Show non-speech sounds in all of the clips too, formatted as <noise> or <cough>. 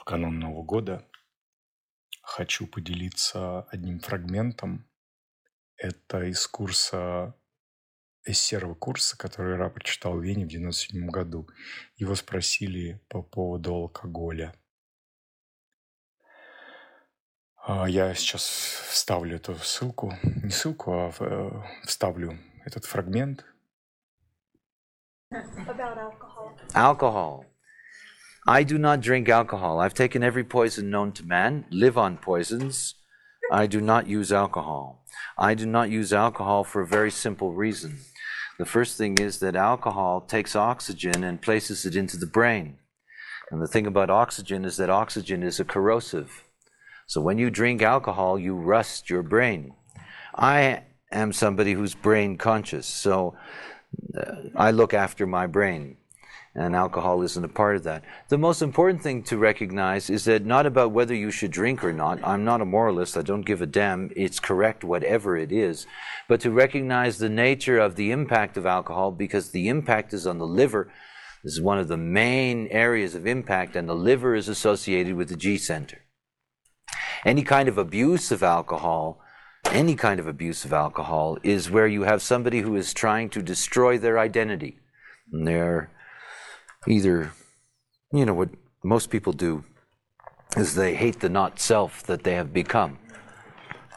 в канун Нового года хочу поделиться одним фрагментом. Это из курса, из серого курса, который я прочитал в Вене в 97 году. Его спросили по поводу алкоголя. А, я сейчас вставлю эту ссылку, не ссылку, а э, вставлю этот фрагмент. About alcohol. Alcohol. I do not drink alcohol. I've taken every poison known to man, live on poisons. I do not use alcohol. I do not use alcohol for a very simple reason. The first thing is that alcohol takes oxygen and places it into the brain. And the thing about oxygen is that oxygen is a corrosive. So when you drink alcohol, you rust your brain. I am somebody who's brain conscious, so uh, I look after my brain and alcohol isn't a part of that. The most important thing to recognize is that not about whether you should drink or not. I'm not a moralist. I don't give a damn. It's correct, whatever it is. But to recognize the nature of the impact of alcohol because the impact is on the liver. This is one of the main areas of impact, and the liver is associated with the G center. Any kind of abuse of alcohol, any kind of abuse of alcohol, is where you have somebody who is trying to destroy their identity. They're either, you know, what most people do is they hate the not self that they have become.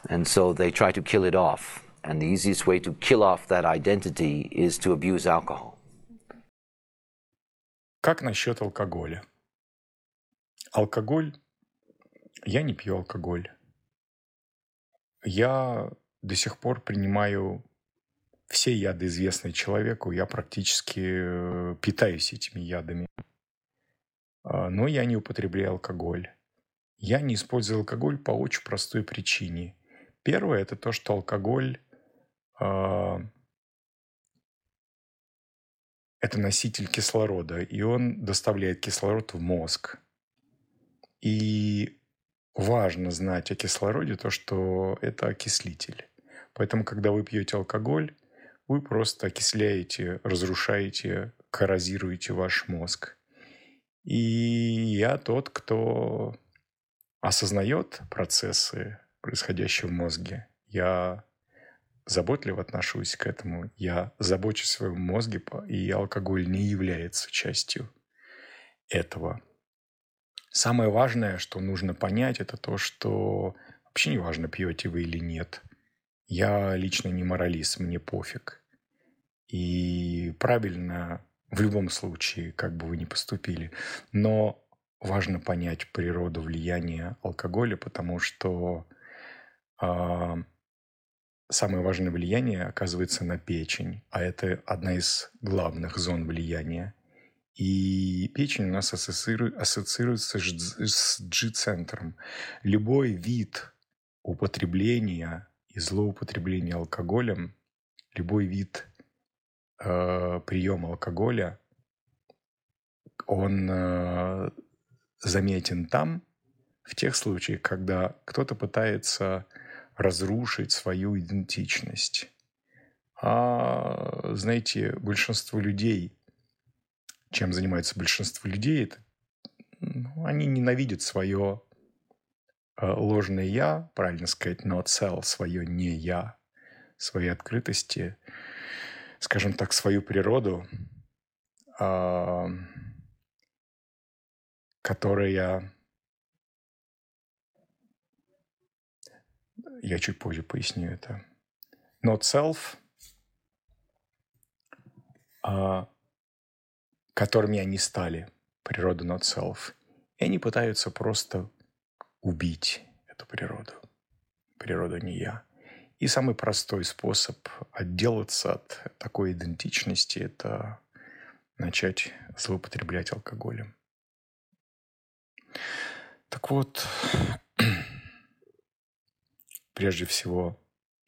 And so they try to kill it off. And the easiest way to kill off that identity is to abuse alcohol. Как насчет алкоголя? Алкоголь... Я не пью алкоголь. Я до сих пор принимаю все яды, известные человеку, я практически э, питаюсь этими ядами. А, но я не употребляю алкоголь. Я не использую алкоголь по очень простой причине. Первое – это то, что алкоголь э, – это носитель кислорода, и он доставляет кислород в мозг. И важно знать о кислороде то, что это окислитель. Поэтому, когда вы пьете алкоголь, вы просто окисляете, разрушаете, коррозируете ваш мозг. И я тот, кто осознает процессы, происходящие в мозге. Я заботливо отношусь к этому. Я забочусь о своем мозге, и алкоголь не является частью этого. Самое важное, что нужно понять, это то, что вообще не важно, пьете вы или нет – я лично не моралист, мне пофиг. И правильно в любом случае, как бы вы ни поступили. Но важно понять природу влияния алкоголя, потому что э, самое важное влияние оказывается на печень, а это одна из главных зон влияния. И печень у нас ассоциируется с G-центром. Любой вид употребления и злоупотребление алкоголем, любой вид э, приема алкоголя, он э, заметен там, в тех случаях, когда кто-то пытается разрушить свою идентичность. А, знаете, большинство людей, чем занимается большинство людей, это, ну, они ненавидят свое ложное «я», правильно сказать, not self, свое «не я», своей открытости, скажем так, свою природу, а, которая... Я чуть позже поясню это. Not self, а, которыми они стали, природа not self. И они пытаются просто убить эту природу. Природа не я. И самый простой способ отделаться от такой идентичности – это начать злоупотреблять алкоголем. Так вот, <clears throat> прежде всего,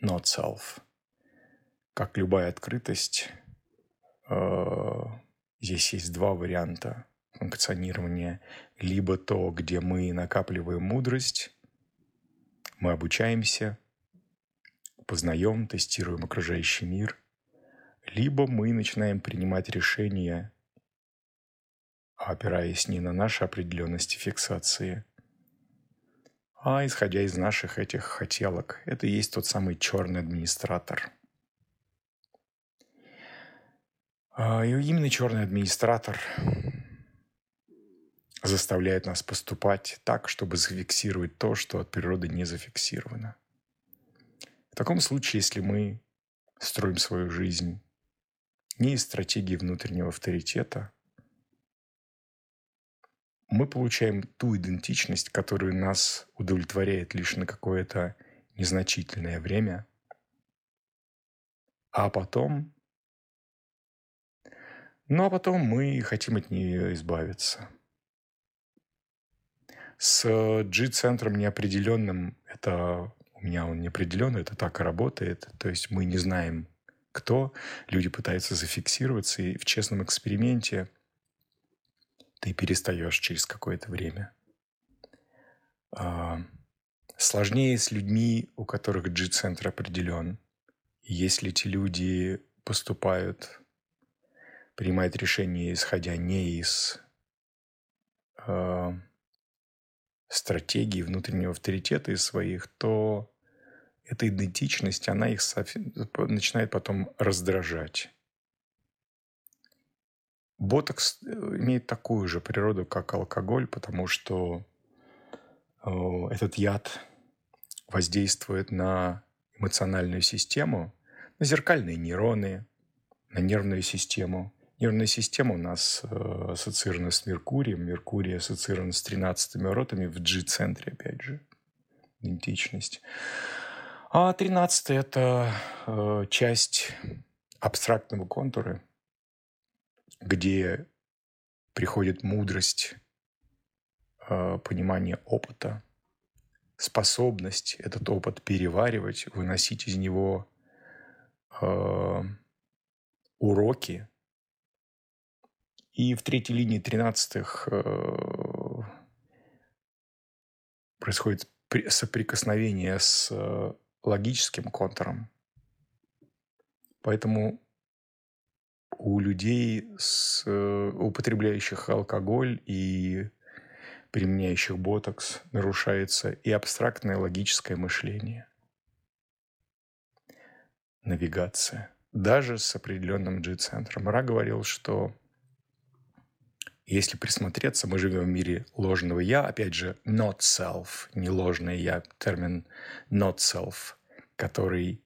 not self. Как любая открытость, э, здесь есть два варианта функционирования, либо то, где мы накапливаем мудрость, мы обучаемся, познаем, тестируем окружающий мир, либо мы начинаем принимать решения опираясь не на наши определенности фиксации, а исходя из наших этих хотелок. Это и есть тот самый черный администратор. А, и именно черный администратор заставляет нас поступать так, чтобы зафиксировать то, что от природы не зафиксировано. В таком случае, если мы строим свою жизнь не из стратегии внутреннего авторитета, мы получаем ту идентичность, которая нас удовлетворяет лишь на какое-то незначительное время, а потом... Ну, а потом мы хотим от нее избавиться. С G-центром неопределенным, это у меня он неопределенный, это так и работает. То есть мы не знаем, кто. Люди пытаются зафиксироваться, и в честном эксперименте ты перестаешь через какое-то время. А, сложнее с людьми, у которых G-центр определен. если эти люди поступают, принимают решения, исходя не из э, стратегии внутреннего авторитета из своих, то эта идентичность, она их начинает потом раздражать. Ботокс э, имеет такую же природу, как алкоголь, потому что э, этот яд воздействует на эмоциональную систему, на зеркальные нейроны, на нервную систему. Нервная система у нас э, ассоциирована с Меркурием, Меркурий ассоциирован с 13 воротами в G-центре, опять же, идентичность. А 13 это э, часть абстрактного контура, где приходит мудрость, э, понимание опыта, способность этот опыт переваривать, выносить из него э, уроки. И в третьей линии тринадцатых э, происходит соприкосновение с э, логическим контуром. Поэтому у людей, с, э, употребляющих алкоголь и применяющих ботокс, нарушается и абстрактное логическое мышление. Навигация. Даже с определенным G-центром. Ра говорил, что если присмотреться, мы живем в мире ложного «я», опять же, not self, не ложное «я», термин not self, который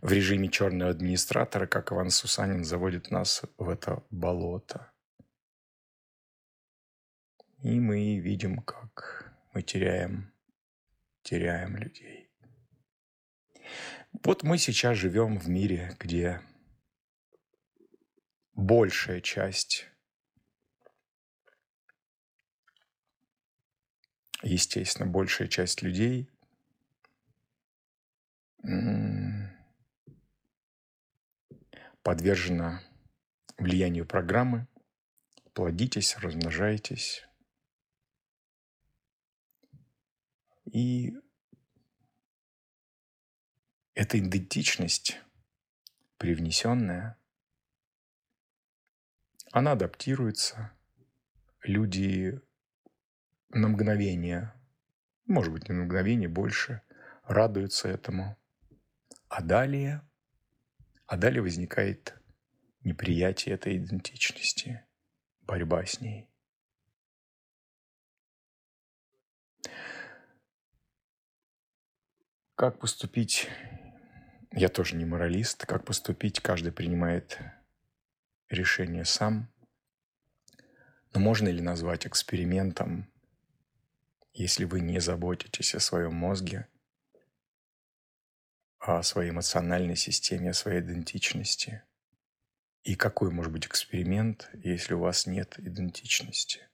в режиме черного администратора, как Иван Сусанин, заводит нас в это болото. И мы видим, как мы теряем, теряем людей. Вот мы сейчас живем в мире, где большая часть естественно, большая часть людей подвержена влиянию программы. Плодитесь, размножайтесь. И эта идентичность, привнесенная, она адаптируется. Люди на мгновение, может быть, не на мгновение, больше радуются этому. А далее, а далее возникает неприятие этой идентичности, борьба с ней. Как поступить? Я тоже не моралист. Как поступить? Каждый принимает решение сам. Но можно ли назвать экспериментом если вы не заботитесь о своем мозге, о своей эмоциональной системе, о своей идентичности. И какой может быть эксперимент, если у вас нет идентичности?